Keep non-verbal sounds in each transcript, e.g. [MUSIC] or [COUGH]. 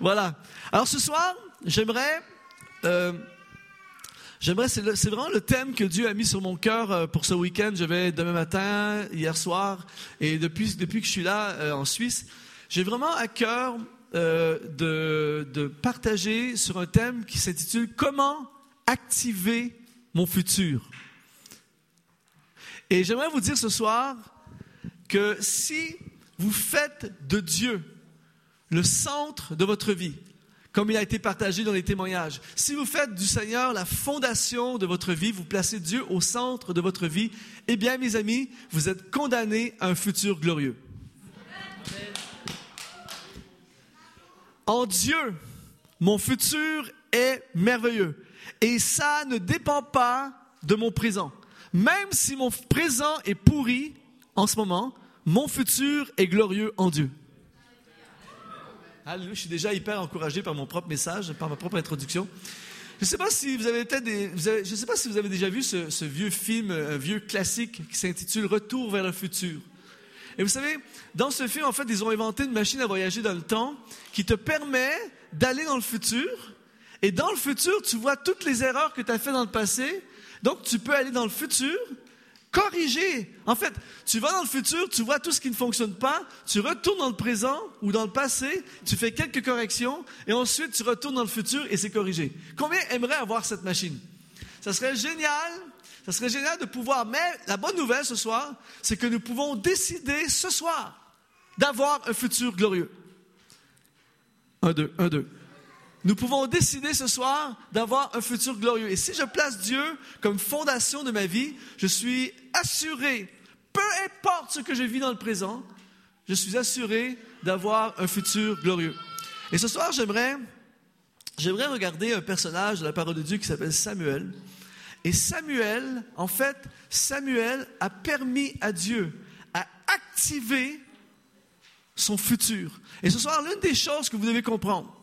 Voilà. Alors ce soir, j'aimerais, euh, j'aimerais, c'est, vraiment le thème que Dieu a mis sur mon cœur euh, pour ce week-end. Je vais demain matin, hier soir, et depuis que je suis là euh, en Suisse, j'ai vraiment à cœur de partager sur un thème qui s'intitule Comment activer mon futur. Et j'aimerais vous dire ce soir que si vous faites de Dieu le centre de votre vie, comme il a été partagé dans les témoignages. Si vous faites du Seigneur la fondation de votre vie, vous placez Dieu au centre de votre vie, eh bien, mes amis, vous êtes condamnés à un futur glorieux. En Dieu, mon futur est merveilleux. Et ça ne dépend pas de mon présent. Même si mon présent est pourri en ce moment, mon futur est glorieux en Dieu. Je suis déjà hyper encouragé par mon propre message, par ma propre introduction. Je ne sais pas si vous avez des, je sais pas si vous avez déjà vu ce, vieux film, un vieux classique qui s'intitule Retour vers le futur. Et vous savez, dans ce film, en fait, ils ont inventé une machine à voyager dans le temps qui te permet d'aller dans le futur. Et dans le futur, tu vois toutes les erreurs que tu as faites dans le passé. Donc, tu peux aller dans le futur corriger. En fait, tu vas dans le futur, tu vois tout ce qui ne fonctionne pas, tu retournes dans le présent ou dans le passé, tu fais quelques corrections et ensuite tu retournes dans le futur et c'est corrigé. Combien aimerait avoir cette machine? Ça serait génial. Ça serait génial de pouvoir. Mais la bonne nouvelle ce soir, c'est que nous pouvons décider ce soir d'avoir un futur glorieux. Un, deux, un, deux nous pouvons décider ce soir d'avoir un futur glorieux. Et si je place Dieu comme fondation de ma vie, je suis assuré, peu importe ce que je vis dans le présent, je suis assuré d'avoir un futur glorieux. Et ce soir, j'aimerais, j'aimerais regarder un personnage de la parole de Dieu qui s'appelle Samuel. Et Samuel, en fait, Samuel a permis à Dieu à activer son futur. Et ce soir, l'une des choses que vous devez comprendre,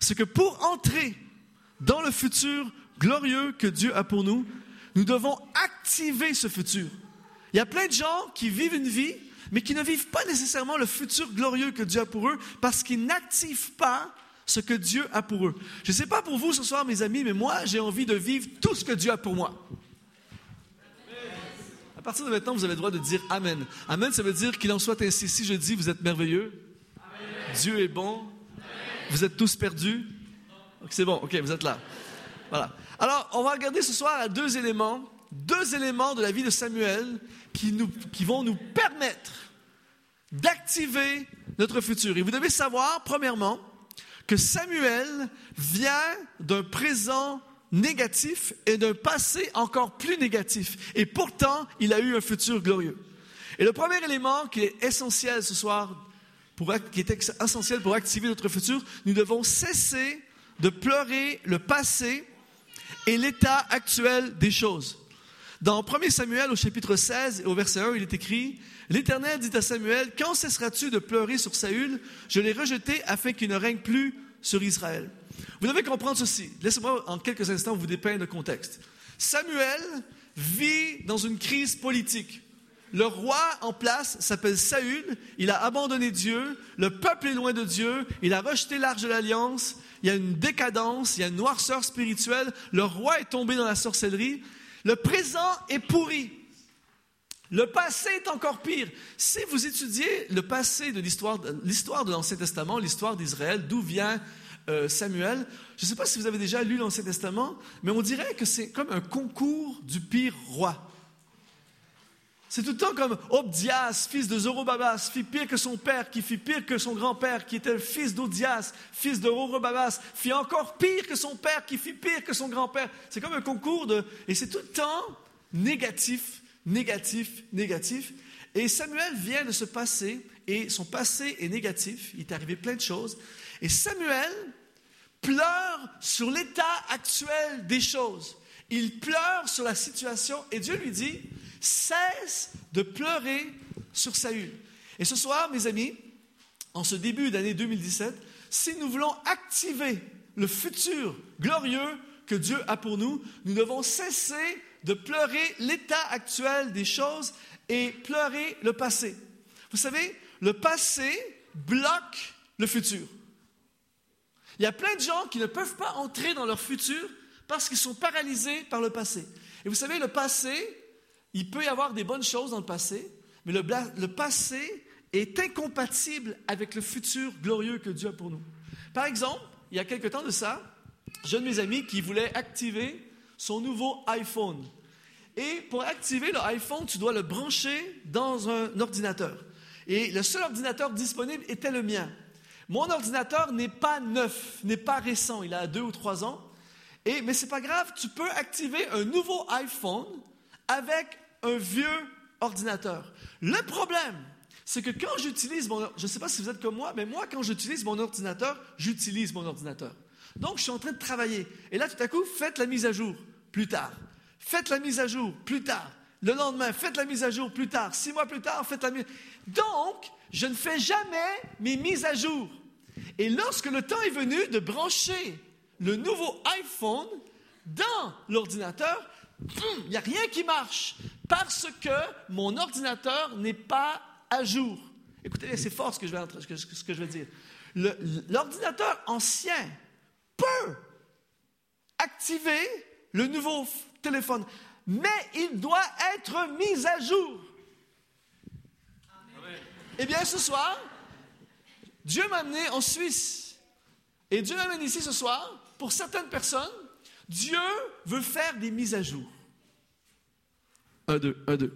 c'est que pour entrer dans le futur glorieux que Dieu a pour nous, nous devons activer ce futur. Il y a plein de gens qui vivent une vie, mais qui ne vivent pas nécessairement le futur glorieux que Dieu a pour eux parce qu'ils n'activent pas ce que Dieu a pour eux. Je ne sais pas pour vous ce soir, mes amis, mais moi, j'ai envie de vivre tout ce que Dieu a pour moi. À partir de maintenant, vous avez le droit de dire Amen. Amen, ça veut dire qu'il en soit ainsi. Si je dis, vous êtes merveilleux, Dieu est bon, vous êtes tous perdus? C'est bon, ok, vous êtes là. Voilà. Alors, on va regarder ce soir à deux éléments, deux éléments de la vie de Samuel qui, qui vont nous permettre d'activer notre futur. Et vous devez savoir, premièrement, que Samuel vient d'un présent négatif et d'un passé encore plus négatif. Et pourtant, il a eu un futur glorieux. Et le premier élément qui est essentiel ce soir qui est essentiel pour activer notre futur, nous devons cesser de pleurer le passé et l'état actuel des choses. Dans 1 Samuel au chapitre 16 et au verset 1, il est écrit, L'Éternel dit à Samuel, Quand cesseras-tu de pleurer sur Saül? Je l'ai rejeté afin qu'il ne règne plus sur Israël. Vous devez comprendre ceci. Laissez-moi en quelques instants vous dépeindre le contexte. Samuel vit dans une crise politique. Le roi en place s'appelle Saül, il a abandonné Dieu, le peuple est loin de Dieu, il a rejeté l'arche de l'alliance, il y a une décadence, il y a une noirceur spirituelle, le roi est tombé dans la sorcellerie, le présent est pourri. Le passé est encore pire. Si vous étudiez le passé de l'histoire, de l'Ancien Testament, l'histoire d'Israël, d'où vient euh, Samuel, je ne sais pas si vous avez déjà lu l'Ancien Testament, mais on dirait que c'est comme un concours du pire roi. C'est tout le temps comme Obdias, fils de Zorobabas, fit pire que son père, qui fit pire que son grand-père, qui était le fils d'Odias, fils de Zorobabas, fit encore pire que son père, qui fit pire que son grand-père. C'est comme un concours de... Et c'est tout le temps négatif, négatif, négatif. Et Samuel vient de se passer, et son passé est négatif, il est arrivé plein de choses. Et Samuel pleure sur l'état actuel des choses. Il pleure sur la situation, et Dieu lui dit, cesse de pleurer sur Saül. Et ce soir, mes amis, en ce début d'année 2017, si nous voulons activer le futur glorieux que Dieu a pour nous, nous devons cesser de pleurer l'état actuel des choses et pleurer le passé. Vous savez, le passé bloque le futur. Il y a plein de gens qui ne peuvent pas entrer dans leur futur parce qu'ils sont paralysés par le passé. Et vous savez, le passé, il peut y avoir des bonnes choses dans le passé, mais le, passé est incompatible avec le futur glorieux que Dieu a pour nous. Par exemple, il y a quelque temps de ça, j'ai de mes amis qui voulait activer son nouveau iPhone. Et pour activer le iPhone, tu dois le brancher dans un ordinateur. Et le seul ordinateur disponible était le mien. Mon ordinateur n'est pas neuf, n'est pas récent, il a deux ou trois ans. Et, mais ce n'est pas grave, tu peux activer un nouveau iPhone avec un vieux ordinateur. Le problème, c'est que quand j'utilise mon... Je ne sais pas si vous êtes comme moi, mais moi, quand j'utilise mon ordinateur, j'utilise mon ordinateur. Donc, je suis en train de travailler. Et là, tout à coup, faites la mise à jour plus tard. Faites la mise à jour plus tard. Le lendemain, faites la mise à jour plus tard. Six mois plus tard, faites la mise. Donc, je ne fais jamais mes mises à jour. Et lorsque le temps est venu de brancher le nouveau iPhone dans l'ordinateur, il n'y a rien qui marche parce que mon ordinateur n'est pas à jour. Écoutez, c'est fort ce que je vais, dire. L'ordinateur ancien peut activer le nouveau téléphone, mais il doit être mis à jour. Eh bien, ce soir, Dieu m'a amené en Suisse. Et Dieu m'amène ici ce soir. Pour certaines personnes, Dieu veut faire des mises à jour. Un, deux, un, deux.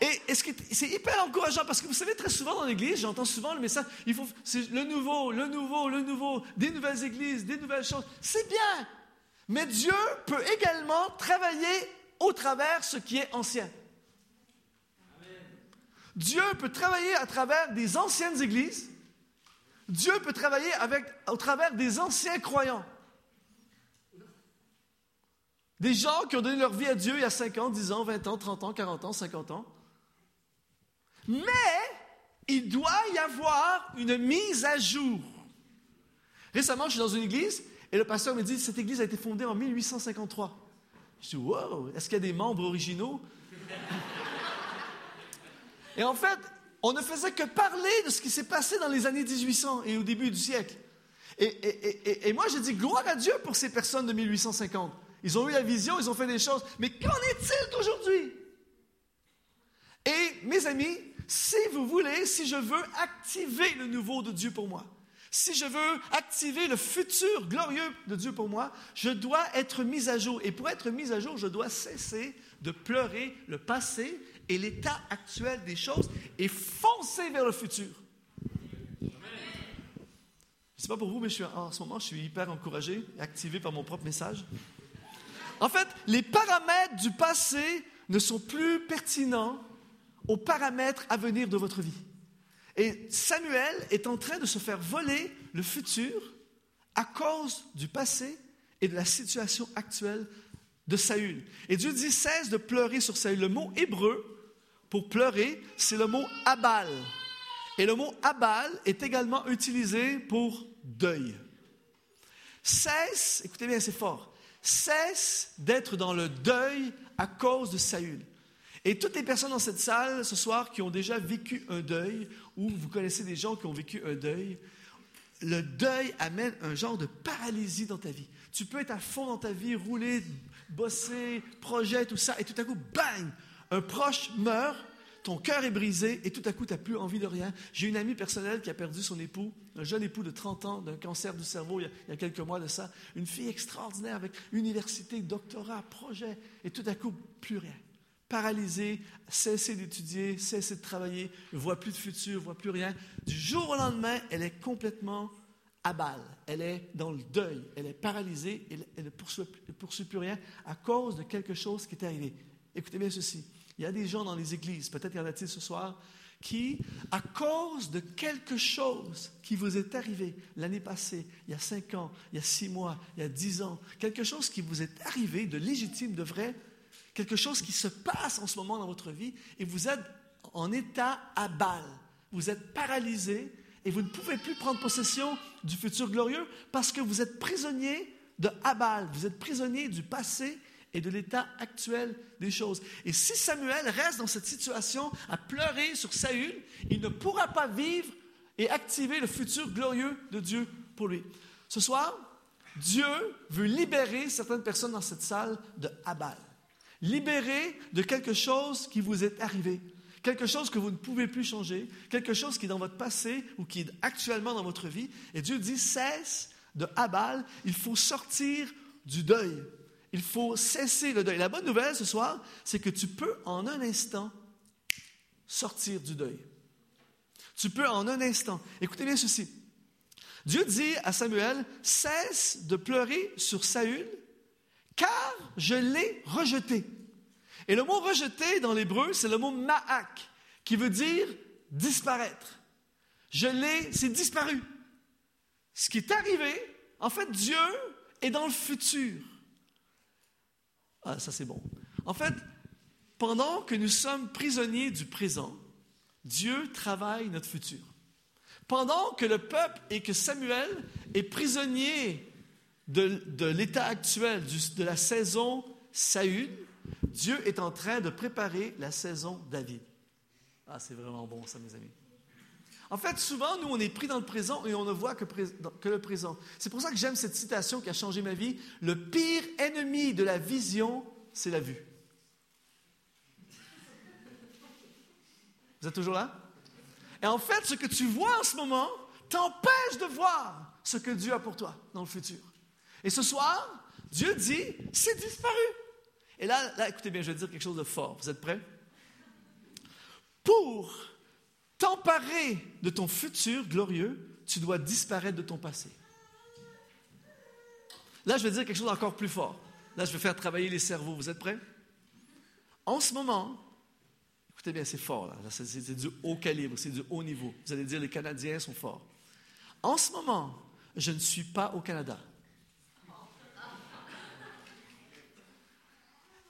Et c'est hyper encourageant parce que vous savez, très souvent dans l'Église, j'entends souvent le message il faut, c'est le nouveau, le nouveau, le nouveau, des nouvelles églises, des nouvelles choses. C'est bien. Mais Dieu peut également travailler au travers ce qui est ancien. Dieu peut travailler à travers des anciennes églises. Dieu peut travailler avec, au travers des anciens croyants. Des gens qui ont donné leur vie à Dieu il y a 5 ans, 10 ans, 20 ans, 30 ans, 40 ans, 50 ans. Mais il doit y avoir une mise à jour. Récemment, je suis dans une église et le pasteur me dit Cette église a été fondée en 1853. Je dis Wow, est-ce qu'il y a des membres originaux? [LAUGHS] Et en fait, on ne faisait que parler de ce qui s'est passé dans les années 1800 et au début du siècle. Et, et moi, je dis gloire à Dieu pour ces personnes de 1850. Ils ont eu la vision, ils ont fait des choses. Mais qu'en est-il d'aujourd'hui? Et mes amis, si vous voulez, si je veux activer le nouveau de Dieu pour moi, si je veux activer le futur glorieux de Dieu pour moi, je dois être mis à jour. Et pour être mis à jour, je dois cesser de pleurer le passé et l'état actuel des choses et foncer vers le futur. Je ne sais pas pour vous, mais en ce moment, je suis hyper encouragé et activé par mon propre message. En fait, les paramètres du passé ne sont plus pertinents aux paramètres à venir de votre vie. Et Samuel est en train de se faire voler le futur à cause du passé et de la situation actuelle de Saül. Et Dieu dit cesse de pleurer sur Saül. Le mot hébreu pour pleurer, c'est le mot abal. Et le mot abal est également utilisé pour deuil. Cesse, écoutez bien, c'est fort, cesse d'être dans le deuil à cause de Saül. Et toutes les personnes dans cette salle ce soir qui ont déjà vécu un deuil, ou vous connaissez des gens qui ont vécu un deuil, le deuil amène un genre de paralysie dans ta vie. Tu peux être à fond dans ta vie, rouler, bosser, projet, tout ça, et tout à coup, bang, un proche meurt, ton cœur est brisé, et tout à coup, tu n'as plus envie de rien. J'ai une amie personnelle qui a perdu son époux, un jeune époux de 30 ans d'un cancer du cerveau il y, a, quelques mois de ça, une fille extraordinaire avec université, doctorat, projet, et tout à coup, plus rien paralysée, cessé d'étudier, cessé de travailler, ne voit plus de futur, ne voit plus rien. Du jour au lendemain, elle est complètement à balle. Elle est dans le deuil. Elle est paralysée. Elle, elle ne poursuit, poursuit, plus rien à cause de quelque chose qui est arrivé. Écoutez bien ceci. Il y a des gens dans les églises, peut-être y en a-t-il ce soir, qui, à cause de quelque chose qui vous est arrivé l'année passée, il y a cinq ans, il y a six mois, il y a dix ans, quelque chose qui vous est arrivé de légitime, de vrai, quelque chose qui se passe en ce moment dans votre vie et vous êtes en état à balle. Vous êtes paralysé et vous ne pouvez plus prendre possession du futur glorieux parce que vous êtes prisonnier de Abal, vous êtes prisonnier du passé et de l'état actuel des choses. Et si Samuel reste dans cette situation à pleurer sur Saül, il ne pourra pas vivre et activer le futur glorieux de Dieu pour lui. Ce soir, Dieu veut libérer certaines personnes dans cette salle de Abal. Libérer de quelque chose qui vous est arrivé, quelque chose que vous ne pouvez plus changer, quelque chose qui est dans votre passé ou qui est actuellement dans votre vie. Et Dieu dit, cesse de Abal, il faut sortir du deuil. Il faut cesser le deuil. La bonne nouvelle ce soir, c'est que tu peux en un instant sortir du deuil. Tu peux en un instant. Écoutez bien ceci. Dieu dit à Samuel, cesse de pleurer sur Saül, car je l'ai rejeté. Et le mot rejeté dans l'hébreu, c'est le mot ma'ak, qui veut dire disparaître. Je l'ai, c'est disparu. Ce qui est arrivé, en fait, Dieu est dans le futur. Ah, ça c'est bon. En fait, pendant que nous sommes prisonniers du présent, Dieu travaille notre futur. Pendant que le peuple et que Samuel est prisonnier de, de l'état actuel, de la saison Saül, Dieu est en train de préparer la saison David. Ah, c'est vraiment bon ça, mes amis. En fait, souvent, nous, on est pris dans le présent et on ne voit que, le présent. C'est pour ça que j'aime cette citation qui a changé ma vie. Le pire ennemi de la vision, c'est la vue. Vous êtes toujours là? Et en fait, ce que tu vois en ce moment t'empêche de voir ce que Dieu a pour toi dans le futur. Et ce soir, Dieu dit, c'est disparu. Et là, là, écoutez bien, je vais dire quelque chose de fort. Vous êtes prêts? Pour t'emparer de ton futur glorieux, tu dois disparaître de ton passé. Là, je vais dire quelque chose d'encore plus fort. Là, je vais faire travailler les cerveaux. Vous êtes prêts? En ce moment, écoutez bien, c'est fort, c'est du haut calibre, c'est du haut niveau. Vous allez dire, les Canadiens sont forts. En ce moment, je ne suis pas au Canada.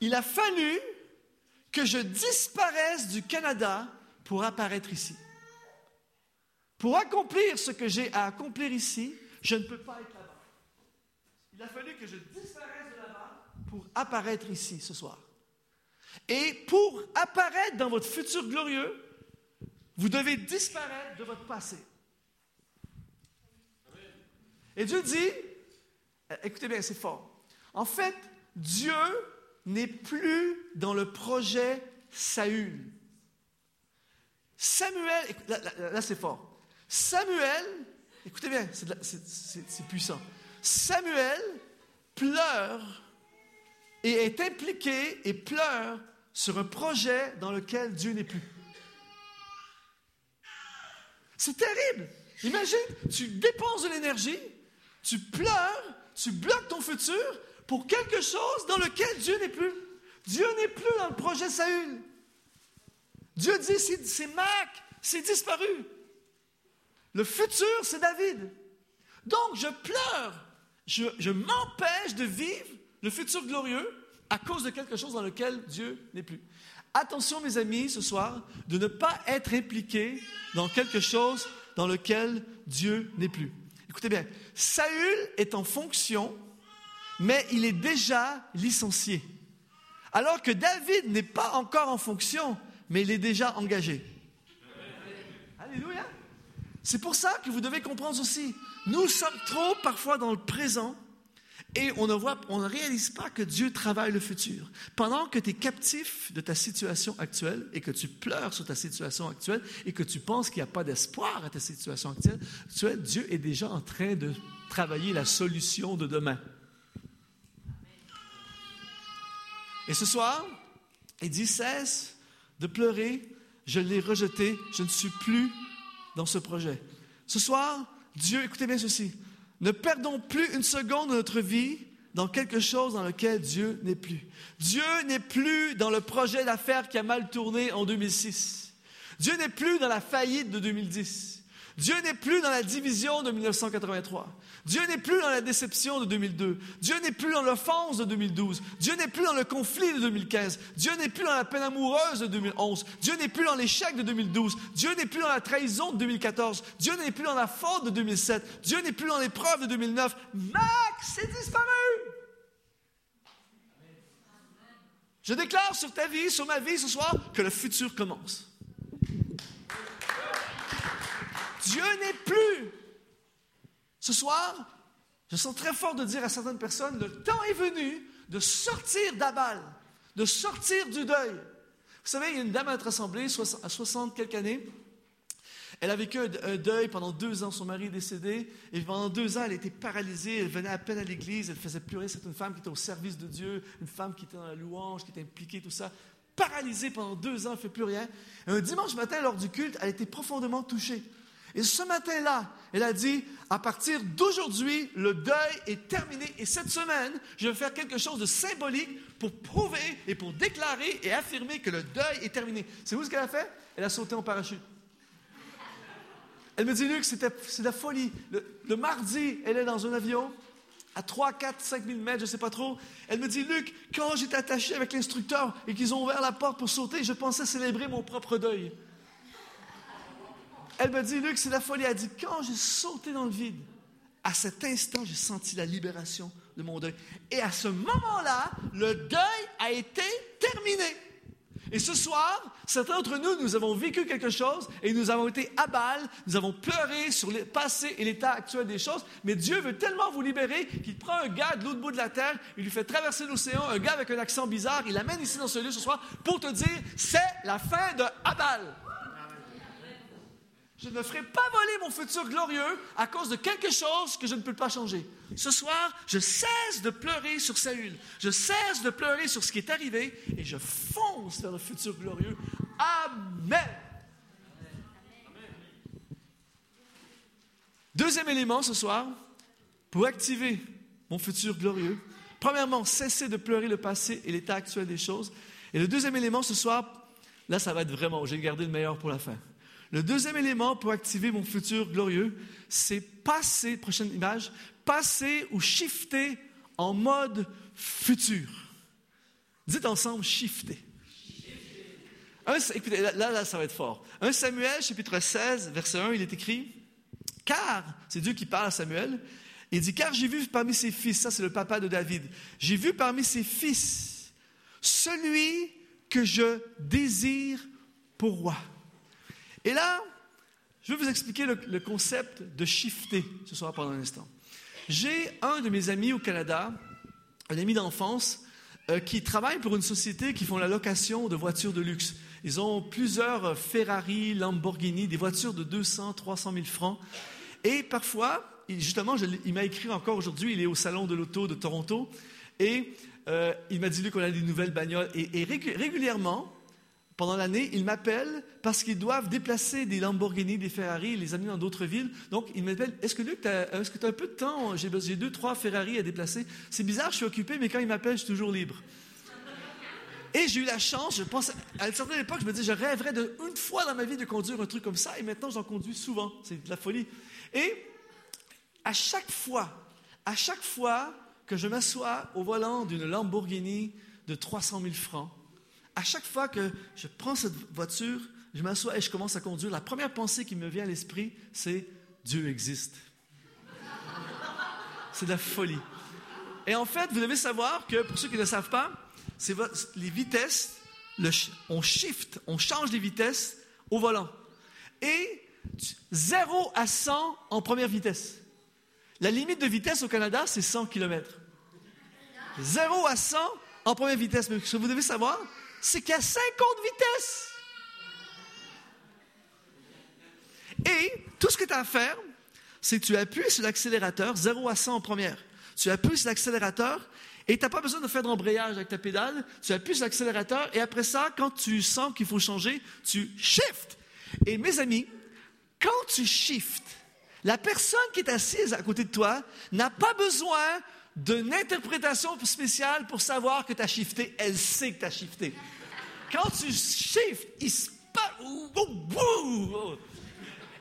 Il a fallu que je disparaisse du Canada pour apparaître ici. Pour accomplir ce que j'ai à accomplir ici, je ne peux pas être là-bas. Il a fallu que je disparaisse de là-bas pour apparaître ici ce soir. Et pour apparaître dans votre futur glorieux, vous devez disparaître de votre passé. Et Dieu dit, écoutez bien, c'est fort. En fait, Dieu n'est plus dans le projet Saül. Samuel, là, c'est fort. Samuel, écoutez bien, c'est puissant. Samuel pleure et est impliqué et pleure sur un projet dans lequel Dieu n'est plus. C'est terrible. Imagine, tu dépenses de l'énergie, tu pleures, tu bloques ton futur pour quelque chose dans lequel Dieu n'est plus. Dieu n'est plus dans le projet Saül. Dieu dit, c'est Mac, c'est disparu. Le futur, c'est David. Donc, je pleure. Je, je m'empêche de vivre le futur glorieux à cause de quelque chose dans lequel Dieu n'est plus. Attention, mes amis, ce soir, de ne pas être impliqué dans quelque chose dans lequel Dieu n'est plus. Écoutez bien, Saül est en fonction, mais il est déjà licencié. Alors que David n'est pas encore en fonction, mais il est déjà engagé. Alléluia. C'est pour ça que vous devez comprendre aussi. Nous sommes trop parfois dans le présent et on ne, voit, on ne réalise pas que Dieu travaille le futur. Pendant que tu es captif de ta situation actuelle et que tu pleures sur ta situation actuelle et que tu penses qu'il n'y a pas d'espoir à ta situation actuelle, Dieu est déjà en train de travailler la solution de demain. Et ce soir, il dit cesse de pleurer, je l'ai rejeté, je ne suis plus dans ce projet. Ce soir, Dieu, écoutez bien ceci, ne perdons plus une seconde de notre vie dans quelque chose dans lequel Dieu n'est plus. Dieu n'est plus dans le projet d'affaires qui a mal tourné en 2006. Dieu n'est plus dans la faillite de 2010. Dieu n'est plus dans la division de 1983. Dieu n'est plus dans la déception de 2002. Dieu n'est plus dans l'offense de 2012. Dieu n'est plus dans le conflit de 2015. Dieu n'est plus dans la peine amoureuse de 2011. Dieu n'est plus dans l'échec de 2012. Dieu n'est plus dans la trahison de 2014. Dieu n'est plus dans la faute de 2007. Dieu n'est plus dans l'épreuve de 2009. Max, c'est disparu. Je déclare sur ta vie, sur ma vie ce soir, que le futur commence. Dieu n'est plus Ce soir, je sens très fort de dire à certaines personnes, le temps est venu de sortir d'Abal, de sortir du deuil. Vous savez, il y a une dame à notre assemblée, à 60 quelques années. Elle a vécu un deuil pendant deux ans. Son mari est décédé. Et pendant deux ans, elle était paralysée. Elle venait à peine à l'église. Elle faisait pleurer. C'est une femme qui était au service de Dieu, une femme qui était dans la louange, qui était impliquée, tout ça. Paralysée pendant deux ans, elle ne fait plus rien. Et un dimanche matin, lors du culte, elle était profondément touchée. Et ce matin-là, elle a dit, à partir d'aujourd'hui, le deuil est terminé. Et cette semaine, je vais faire quelque chose de symbolique pour prouver et pour déclarer et affirmer que le deuil est terminé. C'est vous ce qu'elle a fait? Elle a sauté en parachute. Elle me dit, Luc, c'est de la folie. Le, mardi, elle est dans un avion à 3, 4, 5 000 mètres, je ne sais pas trop. Elle me dit, Luc, quand j'étais attaché avec l'instructeur et qu'ils ont ouvert la porte pour sauter, je pensais célébrer mon propre deuil. Elle me dit, Luc, c'est la folie. Elle dit, quand j'ai sauté dans le vide, à cet instant, j'ai senti la libération de mon deuil. Et à ce moment-là, le deuil a été terminé. Et ce soir, certains d'entre nous, nous avons vécu quelque chose et nous avons été à balle, nous avons pleuré sur le passé et l'état actuel des choses, mais Dieu veut tellement vous libérer qu'il prend un gars de l'autre bout de la terre, il lui fait traverser l'océan, un gars avec un accent bizarre, il l'amène ici dans ce lieu ce soir pour te dire, c'est la fin de Abal. Je ne ferai pas voler mon futur glorieux à cause de quelque chose que je ne peux pas changer. Ce soir, je cesse de pleurer sur Saül. Je cesse de pleurer sur ce qui est arrivé et je fonce vers le futur glorieux. Amen. Deuxième élément ce soir, pour activer mon futur glorieux. Premièrement, cesser de pleurer le passé et l'état actuel des choses. Et le deuxième élément ce soir, là, ça va être vraiment, j'ai gardé le meilleur pour la fin. Le deuxième élément pour activer mon futur glorieux, c'est passer, prochaine image, passer ou shifter en mode futur. Dites ensemble shifter. écoutez, là, là, ça va être fort. 1 Samuel, chapitre 16, verset 1, il est écrit Car, c'est Dieu qui parle à Samuel, il dit Car j'ai vu parmi ses fils, ça c'est le papa de David, j'ai vu parmi ses fils celui que je désire pour roi. Et là, je vais vous expliquer le, concept de shifter ce soir pendant un instant. J'ai un de mes amis au Canada, un ami d'enfance, euh, qui travaille pour une société qui font la location de voitures de luxe. Ils ont plusieurs Ferrari, Lamborghini, des voitures de 200, 300 000 francs. Et parfois, justement, il m'a écrit encore aujourd'hui, il est au salon de l'auto de Toronto, et euh, il m'a dit qu'on a des nouvelles bagnoles. et régulièrement, pendant l'année, ils m'appellent parce qu'ils doivent déplacer des Lamborghini, des Ferrari, les amener dans d'autres villes. Donc, ils m'appellent Est-ce que tu as un peu de temps? J'ai deux, trois Ferrari à déplacer. C'est bizarre, je suis occupé, mais quand ils m'appellent, je suis toujours libre. Et j'ai eu la chance, je pense, à une certaine époque, je me disais, je rêverais de, une fois dans ma vie de conduire un truc comme ça, et maintenant j'en conduis souvent. C'est de la folie. Et à chaque fois, à chaque fois que je m'assois au volant d'une Lamborghini de 300 000 francs, à chaque fois que je prends cette voiture, je m'assois et je commence à conduire, la première pensée qui me vient à l'esprit, c'est Dieu existe. [LAUGHS] C'est de la folie. Et en fait, vous devez savoir que, pour ceux qui ne le savent pas, les vitesses, on shift, on change les vitesses au volant. Et 0 à 100 en première vitesse. La limite de vitesse au Canada, c'est 100 km. 0 à 100 en première vitesse. Mais ce que vous devez savoir, c'est qu'il y a 50 vitesses. Et tout ce que tu as à faire, c'est que tu appuies sur l'accélérateur, 0 à 100 en première. Tu appuies sur l'accélérateur et tu n'as pas besoin de faire d'embrayage avec ta pédale. Tu appuies sur l'accélérateur et après ça, quand tu sens qu'il faut changer, tu shifts. Et mes amis, quand tu shifts, la personne qui est assise à côté de toi n'a pas besoin d'une interprétation spéciale pour savoir que tu as shifté. Elle sait que tu as shifté. Quand tu shifts, il se passe.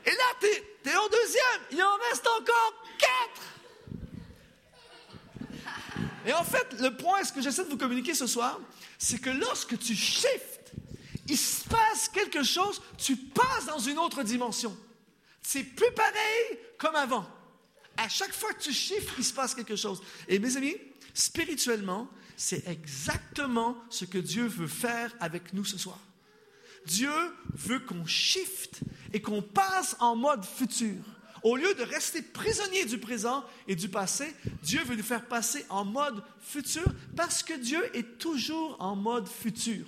Et là, tu es, en deuxième. Il en reste encore quatre. Et en fait, le point, ce que j'essaie de vous communiquer ce soir, c'est que lorsque tu shifts, il se passe quelque chose, tu passes dans une autre dimension. C'est plus pareil comme avant. À chaque fois que tu chiffres, il se passe quelque chose. Et mes amis, spirituellement, c'est exactement ce que Dieu veut faire avec nous ce soir. Dieu veut qu'on shift et qu'on passe en mode futur. Au lieu de rester prisonnier du présent et du passé, Dieu veut nous faire passer en mode futur parce que Dieu est toujours en mode futur.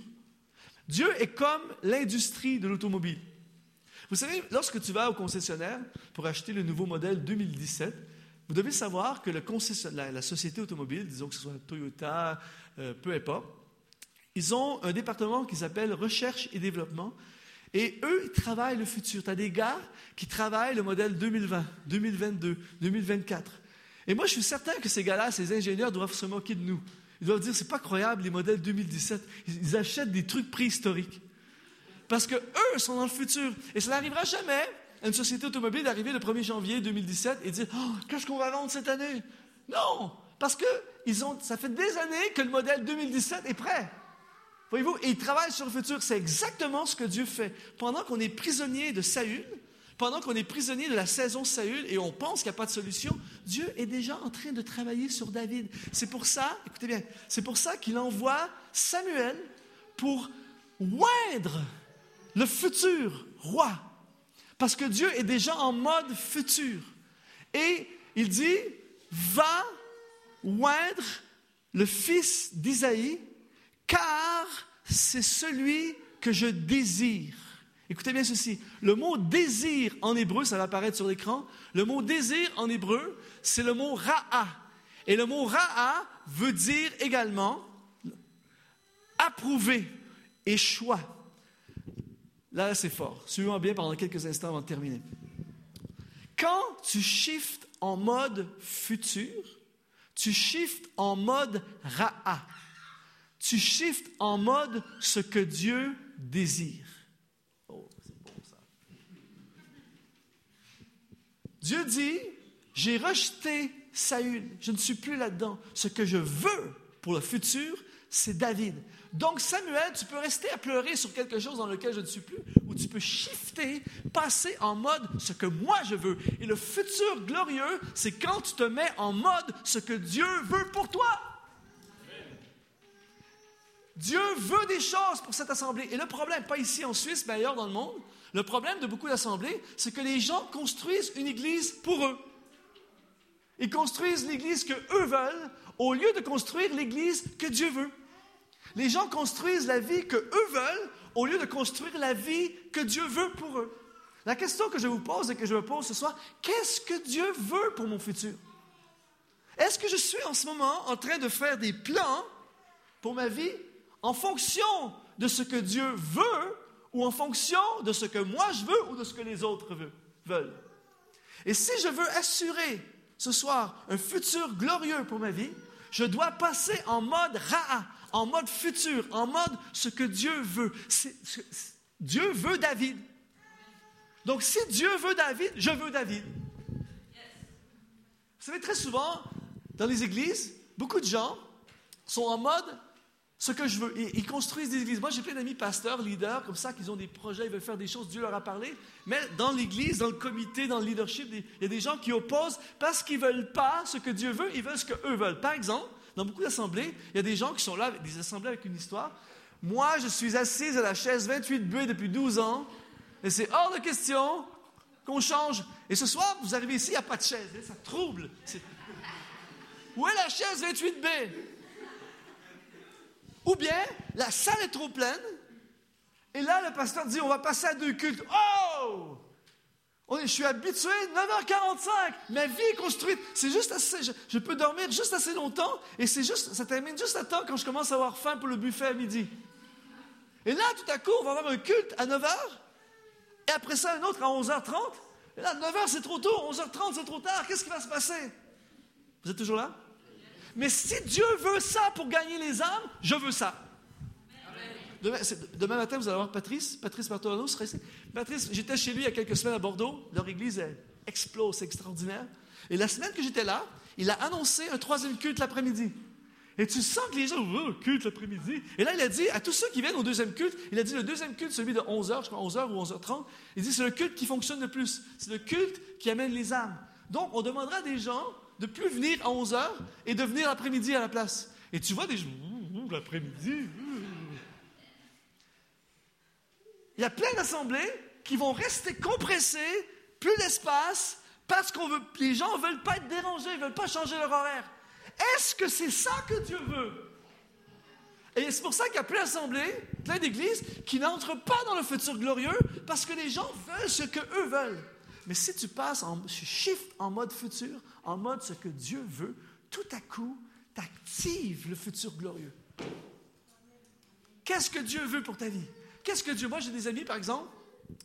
Dieu est comme l'industrie de l'automobile. Vous savez, lorsque tu vas au concessionnaire pour acheter le nouveau modèle 2017, vous devez savoir que la, société automobile, disons que ce soit Toyota, euh, peu importe, ils ont un département qui s'appelle recherche et développement. Et eux, ils travaillent le futur. Tu as des gars qui travaillent le modèle 2020, 2022, 2024. Et moi, je suis certain que ces gars-là, ces ingénieurs, doivent se moquer de nous. Ils doivent dire, c'est pas croyable, les modèles 2017. Ils achètent des trucs préhistoriques. Parce que eux sont dans le futur. Et ça n'arrivera jamais à une société automobile d'arriver le 1er janvier 2017 et dire, oh, qu'est-ce qu'on va vendre cette année? Non! Parce que ils ont, ça fait des années que le modèle 2017 est prêt. Voyez-vous, ils travaillent sur le futur. C'est exactement ce que Dieu fait. Pendant qu'on est prisonnier de Saül, pendant qu'on est prisonnier de la saison Saül et on pense qu'il n'y a pas de solution, Dieu est déjà en train de travailler sur David. C'est pour ça, écoutez bien, c'est pour ça qu'il envoie Samuel pour oindre le futur roi. Parce que Dieu est déjà en mode futur. Et il dit, va oindre le fils d'Isaïe car c'est celui que je désire. Écoutez bien ceci. Le mot désir en hébreu, ça va apparaître sur l'écran. Le mot désir en hébreu, c'est le mot ra'a. Et le mot ra'a veut dire également approuver et choix. Là, c'est fort. Suivez-moi bien pendant quelques instants avant de terminer. Quand tu shifts en mode futur, tu shifts en mode ra'a tu shifts en mode ce que Dieu désire. Oh, c'est bon ça. Dieu dit, j'ai rejeté Saül, je ne suis plus là-dedans. Ce que je veux pour le futur, c'est David. Donc Samuel, tu peux rester à pleurer sur quelque chose dans lequel je ne suis plus, ou tu peux shifter, passer en mode ce que moi je veux. Et le futur glorieux, c'est quand tu te mets en mode ce que Dieu veut pour toi. Dieu veut des choses pour cette assemblée. Et le problème, pas ici en Suisse, mais ailleurs dans le monde, le problème de beaucoup d'assemblées, c'est que les gens construisent une église pour eux. Ils construisent l'église que eux veulent au lieu de construire l'église que Dieu veut. Les gens construisent la vie que eux veulent au lieu de construire la vie que Dieu veut pour eux. La question que je vous pose et que je me pose ce soir, qu'est-ce que Dieu veut pour mon futur? Est-ce que je suis en ce moment en train de faire des plans pour ma vie en fonction de ce que Dieu veut ou en fonction de ce que moi je veux ou de ce que les autres veulent? Et si je veux assurer ce soir un futur glorieux pour ma vie, je dois passer en mode ra'a, en mode futur, en mode ce que Dieu veut. Dieu veut David. Donc si Dieu veut David, je veux David. Vous savez, très souvent, dans les églises, beaucoup de gens sont en mode ce que je veux. Ils construisent des églises. Moi, j'ai plein d'amis pasteurs, leaders, comme ça, qui ont des projets, ils veulent faire des choses, Dieu leur a parlé. Mais dans l'église, dans le comité, dans le leadership, il y a des gens qui opposent parce qu'ils ne veulent pas ce que Dieu veut, ils veulent ce qu'eux veulent. Par exemple, dans beaucoup d'assemblées, il y a des gens qui sont là, des assemblées avec une histoire. Moi, je suis assise à la chaise 28B depuis 12 ans, et c'est hors de question qu'on change. Et ce soir, vous arrivez ici, il n'y a pas de chaise. Ça trouble. Où est la chaise 28B? Ou bien, la salle est trop pleine, et là, le pasteur dit, on va passer à deux cultes. Oh! Je suis habitué, 9h45, ma vie est construite. C'est juste assez, je, peux dormir juste assez longtemps, et c'est juste, ça termine juste à temps quand je commence à avoir faim pour le buffet à midi. Et là, tout à coup, on va avoir un culte à 9h, et après ça, un autre à 11h30. Et là, 9h, c'est trop tôt, 11h30, c'est trop tard. Qu'est-ce qui va se passer? Vous êtes toujours là? Mais si Dieu veut ça pour gagner les âmes, je veux ça. Demain, matin, vous allez voir Patrice, Patrice Martorano. Patrice, j'étais chez lui il y a quelques semaines à Bordeaux. Leur église explose, c'est extraordinaire. Et la semaine que j'étais là, il a annoncé un troisième culte l'après-midi. Et tu sens que les gens, oh, culte l'après-midi. Et là, il a dit à tous ceux qui viennent au deuxième culte, il a dit le deuxième culte, celui de 11h, je crois 11h ou 11h30, il dit c'est le culte qui fonctionne le plus. C'est le culte qui amène les âmes. Donc, on demandera à des gens de plus venir à 11 h et de venir l'après-midi à la place. Et tu vois des gens, l'après-midi. Il y a plein d'assemblées qui vont rester compressées, plus d'espace, Parce que les gens ne veulent pas être dérangés, ils ne veulent pas changer leur horaire. Est-ce que c'est ça que Dieu veut? Et c'est pour ça qu'il y a plein d'assemblées, plein d'églises qui n'entrent pas dans le futur glorieux parce que les gens veulent ce qu'eux veulent. Mais si tu passes en shift en mode futur, en mode ce que Dieu veut, tout à coup, tu actives le futur glorieux. Qu'est-ce que Dieu veut pour ta vie? Qu'est-ce que Dieu... Moi, j'ai des amis, par exemple,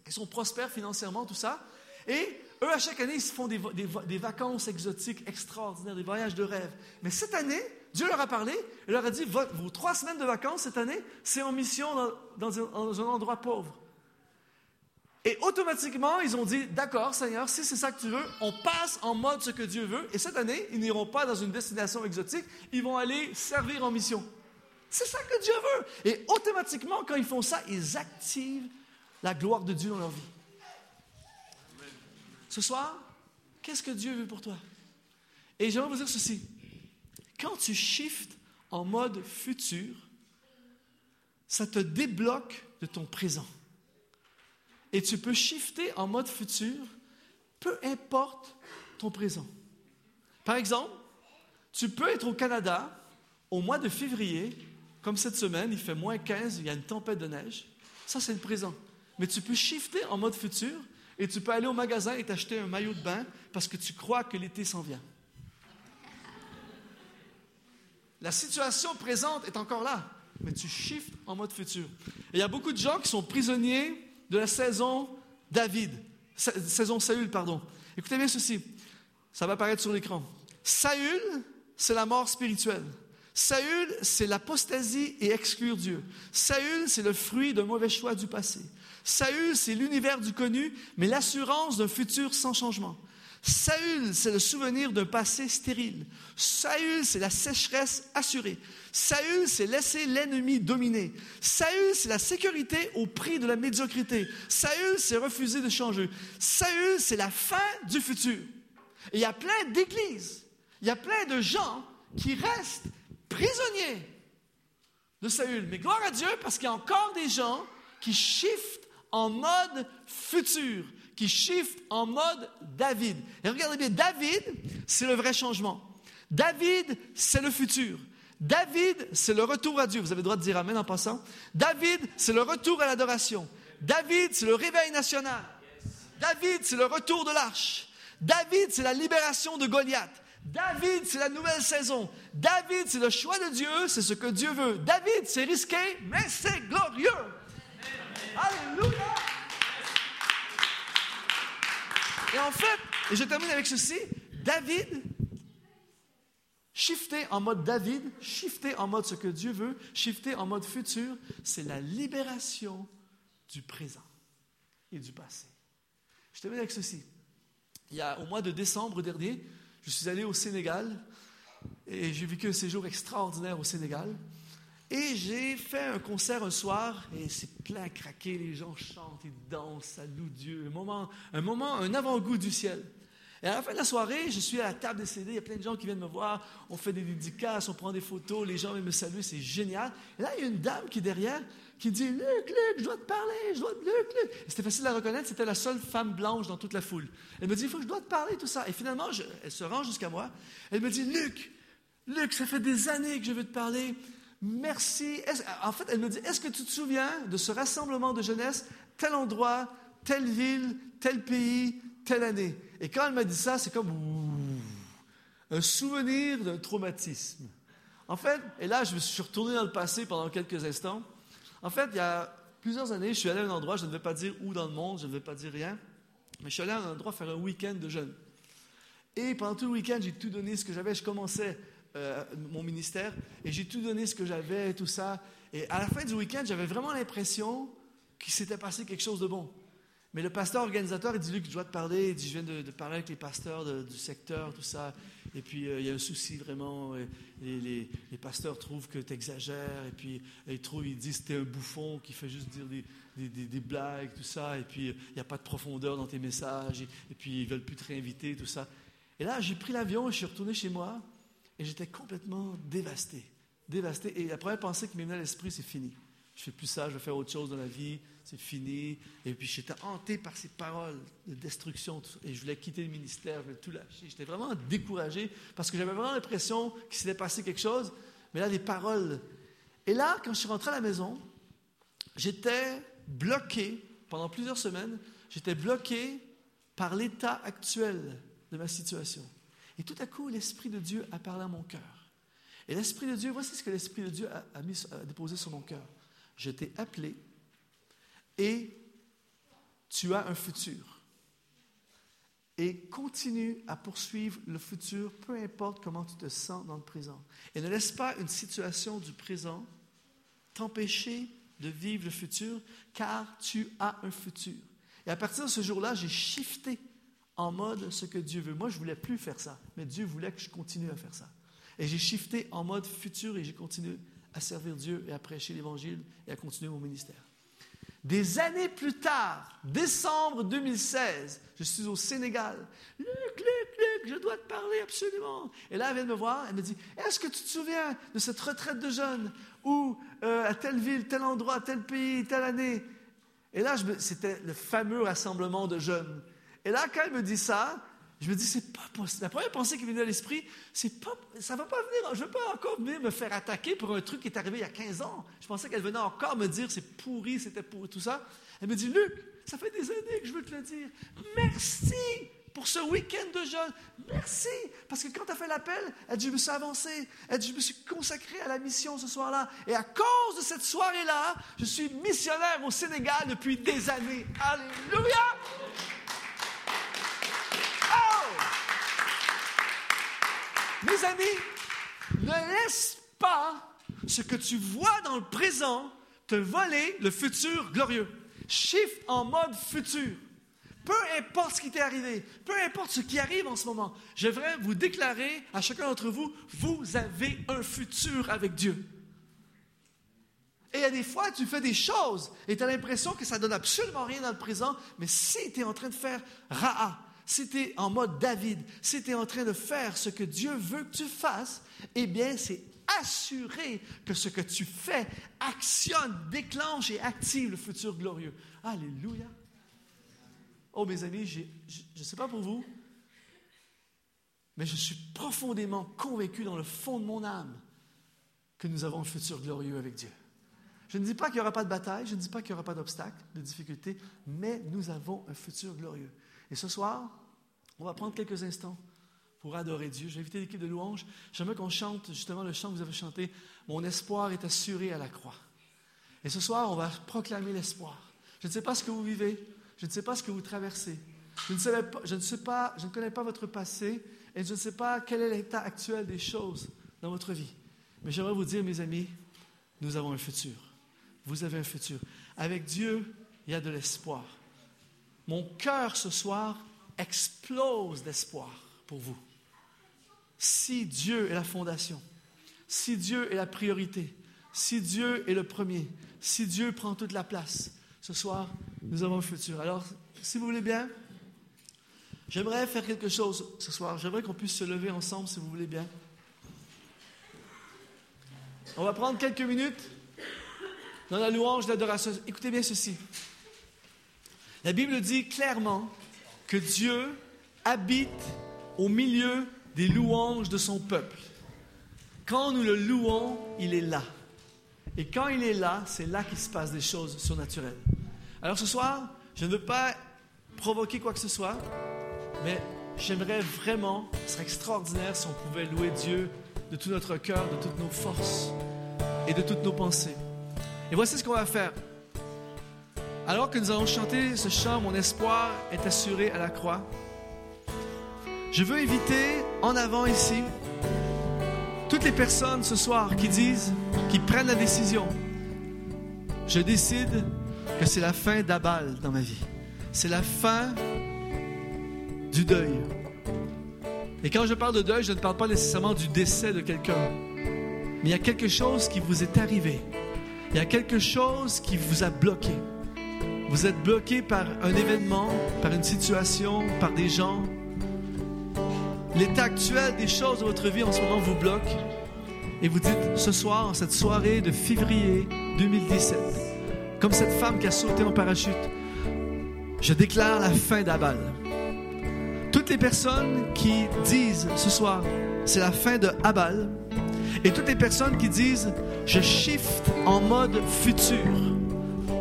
ils sont prospères financièrement, tout ça, et eux, à chaque année, ils se font des, vacances exotiques extraordinaires, des voyages de rêve. Mais cette année, Dieu leur a parlé et leur a dit, vos trois semaines de vacances cette année, c'est en mission dans, un, endroit pauvre. Et automatiquement, ils ont dit, d'accord Seigneur, si c'est ça que tu veux, on passe en mode ce que Dieu veut. Et cette année, ils n'iront pas dans une destination exotique, ils vont aller servir en mission. C'est ça que Dieu veut. Et automatiquement, quand ils font ça, ils activent la gloire de Dieu dans leur vie. Ce soir, qu'est-ce que Dieu veut pour toi? Et j'aimerais vous dire ceci. Quand tu shifts en mode futur, ça te débloque de ton présent. Et tu peux shifter en mode futur, peu importe ton présent. Par exemple, tu peux être au Canada au mois de février, comme cette semaine, il fait moins 15, il y a une tempête de neige. Ça, c'est le présent. Mais tu peux shifter en mode futur et tu peux aller au magasin et t'acheter un maillot de bain parce que tu crois que l'été s'en vient. La situation présente est encore là, mais tu shifts en mode futur. Et il y a beaucoup de gens qui sont prisonniers de la saison David, saison Saül, pardon. Écoutez bien ceci, ça va apparaître sur l'écran. Saül, c'est la mort spirituelle. Saül, c'est l'apostasie et exclure Dieu. Saül, c'est le fruit d'un mauvais choix du passé. Saül, c'est l'univers du connu, mais l'assurance d'un futur sans changement. Saül, c'est le souvenir d'un passé stérile. Saül, c'est la sécheresse assurée. Saül, c'est laisser l'ennemi dominer. Saül, c'est la sécurité au prix de la médiocrité. Saül, c'est refuser de changer. Saül, c'est la fin du futur. Et il y a plein d'églises, il y a plein de gens qui restent prisonniers de Saül. Mais gloire à Dieu parce qu'il y a encore des gens qui shiftent en mode futur qui shift en mode David. Et regardez bien, David, c'est le vrai changement. David, c'est le futur. David, c'est le retour à Dieu. Vous avez le droit de dire Amen en passant. David, c'est le retour à l'adoration. David, c'est le réveil national. David, c'est le retour de l'arche. David, c'est la libération de Goliath. David, c'est la nouvelle saison. David, c'est le choix de Dieu, c'est ce que Dieu veut. David, c'est risqué, mais c'est glorieux. Alléluia. Et en fait, et je termine avec ceci, David, shifter en mode David, shifter en mode ce que Dieu veut, shifter en mode futur, c'est la libération du présent et du passé. Je termine avec ceci. Il y a, au mois de décembre dernier, je suis allé au Sénégal et j'ai vécu un séjour extraordinaire au Sénégal. Et j'ai fait un concert un soir et c'est plein craqué, les gens chantent, ils dansent, ça loue Dieu. Un moment, un moment, un avant-goût du ciel. Et à la fin de la soirée, je suis à la table des CD, il y a plein de gens qui viennent me voir, on fait des dédicaces, on prend des photos, les gens viennent me saluer, c'est génial. Et là, il y a une dame qui est derrière, qui dit Luc, Luc, je dois te parler, je dois te. Luc, Luc. C'était facile à reconnaître, c'était la seule femme blanche dans toute la foule. Elle me dit Il faut que je dois te parler, tout ça. Et finalement, elle se rend jusqu'à moi. Elle me dit Luc, Luc, ça fait des années que je veux te parler. Merci. En fait, elle me dit, est-ce que tu te souviens de ce rassemblement de jeunesse, tel endroit, telle ville, tel pays, telle année? Et quand elle m'a dit ça, c'est comme un souvenir d'un traumatisme. En fait, et là, je me suis retourné dans le passé pendant quelques instants. En fait, il y a plusieurs années, je suis allé à un endroit, je ne vais pas dire où dans le monde, je ne vais pas dire rien, mais je suis allé à un endroit faire un week-end de jeunes. Et pendant tout le week-end, j'ai tout donné ce que j'avais. Je commençais euh, mon ministère et j'ai tout donné ce que j'avais, tout ça. Et à la fin du week-end, j'avais vraiment l'impression qu'il s'était passé quelque chose de bon. Mais le pasteur organisateur, il dit, Luc, je dois te parler. Il dit, je viens de, parler avec les pasteurs du secteur, tout ça. Et puis, euh, il y a un souci vraiment. les, pasteurs trouvent que tu exagères. Et puis, ils, trouvent, ils disent que tu es un bouffon qui fait juste dire des, blagues, tout ça. Et puis, il n'y a pas de profondeur dans tes messages. Et, puis, ils veulent plus te réinviter, tout ça. Et là, j'ai pris l'avion et je suis retourné chez moi. Et j'étais complètement dévasté. Dévasté. Et la première pensée qui m'est venue à l'esprit, c'est fini. Je fais plus ça, je vais faire autre chose dans la vie, c'est fini. Et puis j'étais hanté par ces paroles de destruction et je voulais quitter le ministère, je voulais tout lâcher. J'étais vraiment découragé parce que j'avais vraiment l'impression qu'il s'était passé quelque chose. Mais là, des paroles. Et là, quand je suis rentré à la maison, j'étais bloqué pendant plusieurs semaines. J'étais bloqué par l'état actuel de ma situation. Et tout à coup, l'Esprit de Dieu a parlé à mon cœur. Et l'Esprit de Dieu, voici ce que l'Esprit de Dieu a, mis, a déposé sur mon cœur. Je t'ai appelé et tu as un futur. Et continue à poursuivre le futur, peu importe comment tu te sens dans le présent. Et ne laisse pas une situation du présent t'empêcher de vivre le futur, car tu as un futur. Et à partir de ce jour-là, j'ai shifté en mode ce que Dieu veut. Moi, je ne voulais plus faire ça, mais Dieu voulait que je continue à faire ça. Et j'ai shifté en mode futur et j'ai continué à servir Dieu et à prêcher l'Évangile et à continuer mon ministère. Des années plus tard, décembre 2016, je suis au Sénégal. Luc, Luc, Luc, je dois te parler absolument. Et là, elle vient me voir, elle me dit Est-ce que tu te souviens de cette retraite de jeunes où, euh, à telle ville, tel endroit, tel pays, telle année? Et là, c'était le fameux rassemblement de jeunes. Et là, quand elle me dit ça, je me dis, c'est pas possible. La première pensée qui m'est venue à l'esprit, c'est pas, ça va pas venir, je veux pas encore venir me faire attaquer pour un truc qui est arrivé il y a 15 ans. Je pensais qu'elle venait encore me dire, c'est pourri, c'était pourri, tout ça. Elle me dit, Luc, ça fait des années que je veux te le dire. Merci pour ce week-end de jeûne. Merci. Parce que quand tu as fait l'appel, elle dit, je me suis avancé. Elle dit, je me suis consacré à la mission ce soir-là. Et à cause de cette soirée-là, je suis missionnaire au Sénégal depuis des années. Alléluia. Mes amis, ne laisse pas ce que tu vois dans le présent te voler le futur glorieux. Shift en mode futur. Peu importe ce qui t'est arrivé, peu importe ce qui arrive en ce moment, je voudrais vous déclarer à chacun d'entre vous, vous avez un futur avec Dieu. Et il y a des fois, tu fais des choses et tu as l'impression que ça donne absolument rien dans le présent, mais si tu es en train de faire Ra'a, si tu es en mode David, si tu es en train de faire ce que Dieu veut que tu fasses, eh bien, c'est assuré que ce que tu fais actionne, déclenche et active le futur glorieux. Alléluia. Oh, mes amis, je ne sais pas pour vous, mais je suis profondément convaincu dans le fond de mon âme que nous avons un futur glorieux avec Dieu. Je ne dis pas qu'il n'y aura pas de bataille, je ne dis pas qu'il n'y aura pas d'obstacles, de difficultés, mais nous avons un futur glorieux. Et ce soir, on va prendre quelques instants pour adorer Dieu. J'ai invité l'équipe de louanges. J'aimerais qu'on chante justement le chant que vous avez chanté. Mon espoir est assuré à la croix. Et ce soir, on va proclamer l'espoir. Je ne sais pas ce que vous vivez. Je ne sais pas ce que vous traversez. Je ne, je ne, je ne connais pas votre passé et je ne sais pas quel est l'état actuel des choses dans votre vie. Mais j'aimerais vous dire, mes amis, nous avons un futur. Vous avez un futur. Avec Dieu, il y a de l'espoir. Mon cœur ce soir explose d'espoir pour vous. Si Dieu est la fondation, si Dieu est la priorité, si Dieu est le premier, si Dieu prend toute la place, ce soir, nous avons un futur. Alors, si vous voulez bien, j'aimerais faire quelque chose ce soir. J'aimerais qu'on puisse se lever ensemble, si vous voulez bien. On va prendre quelques minutes dans la louange, l'adoration. Écoutez bien ceci. La Bible dit clairement que Dieu habite au milieu des louanges de son peuple. Quand nous le louons, il est là. Et quand il est là, c'est là qu'il se passe des choses surnaturelles. Alors ce soir, je ne veux pas provoquer quoi que ce soit, mais j'aimerais vraiment, ce serait extraordinaire si on pouvait louer Dieu de tout notre cœur, de toutes nos forces et de toutes nos pensées. Et voici ce qu'on va faire. Alors que nous allons chanter ce chant, Mon espoir est assuré à la croix, je veux inviter en avant ici toutes les personnes ce soir qui disent, qui prennent la décision, je décide que c'est la fin d'Abal dans ma vie. C'est la fin du deuil. Et quand je parle de deuil, je ne parle pas nécessairement du décès de quelqu'un. Mais il y a quelque chose qui vous est arrivé. Il y a quelque chose qui vous a bloqué. Vous êtes bloqué par un événement, par une situation, par des gens. L'état actuel des choses de votre vie en ce moment vous bloque. et vous dites ce soir, cette soirée de février 2017, comme cette femme qui a sauté en parachute, je déclare la fin d'Abal. Toutes les personnes qui disent ce soir, c'est la fin de Abal, et toutes les personnes qui disent, je shift en mode futur,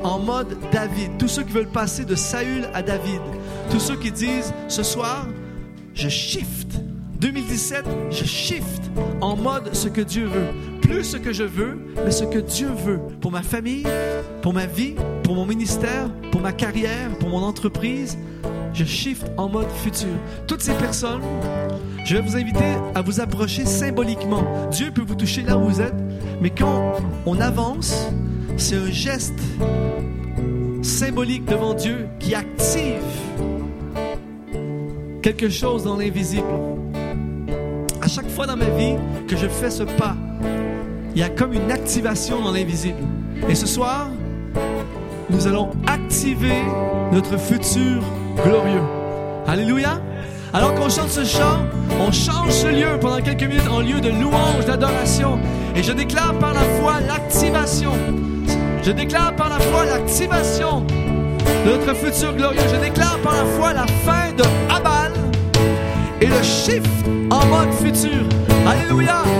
en mode David, tous ceux qui veulent passer de Saül à David, tous ceux qui disent, ce soir, je shift. 2017, je shift en mode ce que Dieu veut. Plus ce que je veux, mais ce que Dieu veut pour ma famille, pour ma vie, pour mon ministère, pour ma carrière, pour mon entreprise. Je shift en mode futur. Toutes ces personnes, je vais vous inviter à vous approcher symboliquement. Dieu peut vous toucher là où vous êtes, mais quand on avance, c'est un geste symbolique devant Dieu qui active quelque chose dans l'invisible. À chaque fois dans ma vie que je fais ce pas, il y a comme une activation dans l'invisible. Et ce soir, nous allons activer notre futur glorieux. Alléluia. Alors qu'on chante ce chant, on change ce lieu pendant quelques minutes en lieu de louange, d'adoration. Et je déclare par la foi l'activation. Je déclare par la foi l'activation de notre futur glorieux. Je déclare par la foi la fin de Abal et le shift en mode futur. Alléluia.